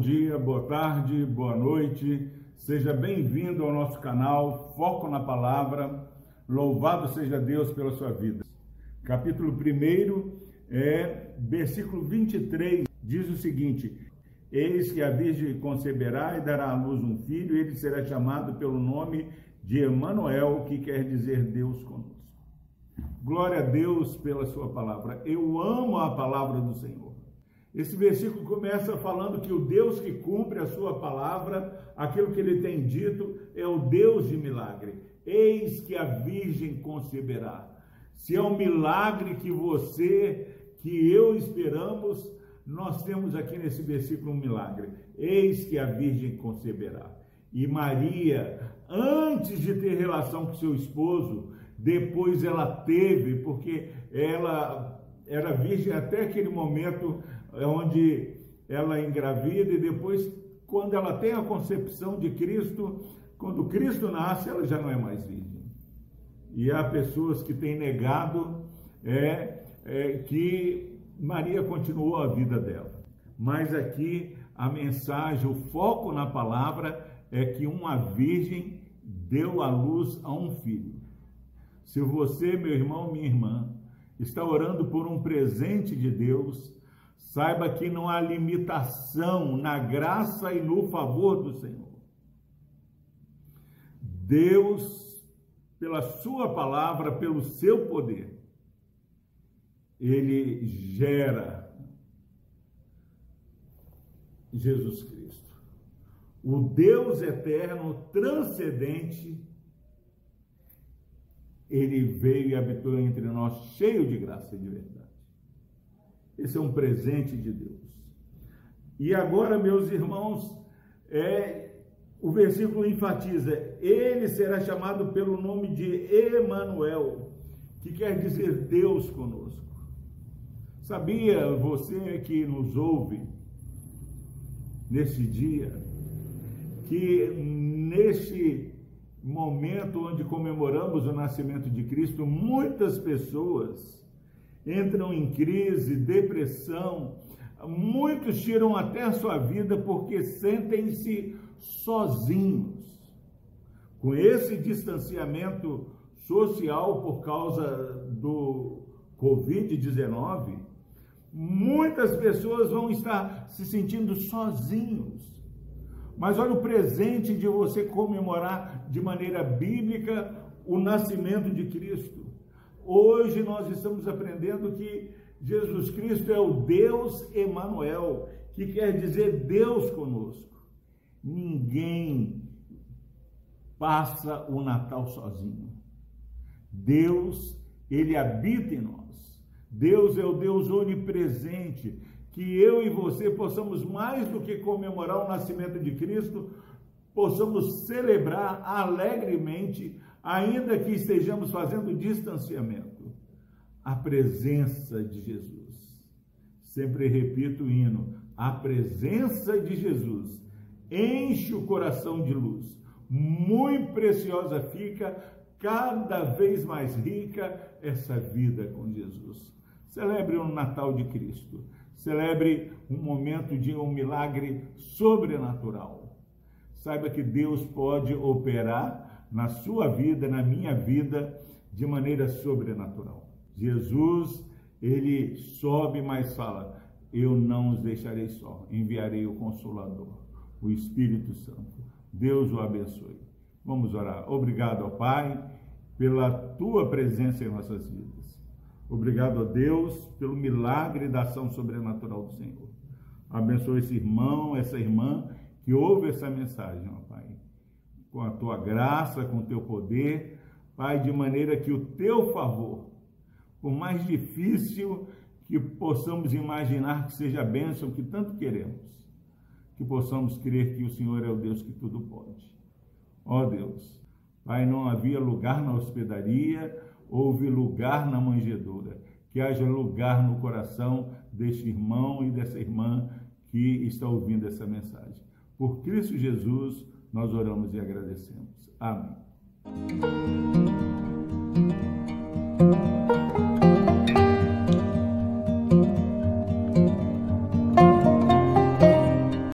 dia, boa tarde, boa noite. Seja bem-vindo ao nosso canal Foco na Palavra. Louvado seja Deus pela sua vida. Capítulo 1 é versículo 23, diz o seguinte: Eis que a Virgem conceberá e dará à luz um filho, e ele será chamado pelo nome de Emanuel, que quer dizer Deus conosco. Glória a Deus pela sua palavra. Eu amo a palavra do Senhor. Esse versículo começa falando que o Deus que cumpre a sua palavra, aquilo que ele tem dito, é o Deus de milagre. Eis que a Virgem conceberá. Se é um milagre que você, que eu esperamos, nós temos aqui nesse versículo um milagre. Eis que a Virgem conceberá. E Maria, antes de ter relação com seu esposo, depois ela teve, porque ela era virgem até aquele momento é onde ela engravida e depois, quando ela tem a concepção de Cristo, quando Cristo nasce, ela já não é mais virgem. E há pessoas que têm negado é, é, que Maria continuou a vida dela. Mas aqui a mensagem, o foco na palavra é que uma virgem deu à luz a um filho. Se você, meu irmão, minha irmã, está orando por um presente de Deus, Saiba que não há limitação na graça e no favor do Senhor. Deus, pela Sua palavra, pelo seu poder, Ele gera Jesus Cristo. O Deus eterno, transcendente, Ele veio e habitou entre nós, cheio de graça e de verdade. Esse é um presente de Deus. E agora, meus irmãos, é, o versículo enfatiza: ele será chamado pelo nome de Emanuel, que quer dizer Deus conosco. Sabia você que nos ouve nesse dia que neste momento onde comemoramos o nascimento de Cristo, muitas pessoas entram em crise, depressão, muitos tiram até a sua vida porque sentem-se sozinhos. Com esse distanciamento social por causa do Covid-19, muitas pessoas vão estar se sentindo sozinhos. Mas olha o presente de você comemorar de maneira bíblica o nascimento de Cristo. Hoje nós estamos aprendendo que Jesus Cristo é o Deus Emanuel, que quer dizer Deus conosco. Ninguém passa o Natal sozinho. Deus, ele habita em nós. Deus é o Deus onipresente, que eu e você possamos mais do que comemorar o nascimento de Cristo, possamos celebrar alegremente ainda que estejamos fazendo distanciamento, a presença de Jesus. Sempre repito o hino: a presença de Jesus enche o coração de luz. Muito preciosa fica, cada vez mais rica essa vida com Jesus. Celebre o Natal de Cristo. Celebre um momento de um milagre sobrenatural. Saiba que Deus pode operar na sua vida, na minha vida, de maneira sobrenatural. Jesus, ele sobe, mas fala: Eu não os deixarei só, enviarei o Consolador, o Espírito Santo. Deus o abençoe. Vamos orar. Obrigado Pai pela tua presença em nossas vidas. Obrigado a Deus pelo milagre da ação sobrenatural do Senhor. Abençoe esse irmão, essa irmã que ouve essa mensagem, ó Pai com a tua graça, com o teu poder, Pai, de maneira que o teu favor, por mais difícil que possamos imaginar que seja a bênção que tanto queremos, que possamos crer que o Senhor é o Deus que tudo pode. Ó Deus, Pai, não havia lugar na hospedaria, houve lugar na manjedoura. Que haja lugar no coração deste irmão e dessa irmã que está ouvindo essa mensagem. Por Cristo Jesus, nós oramos e agradecemos. Amém.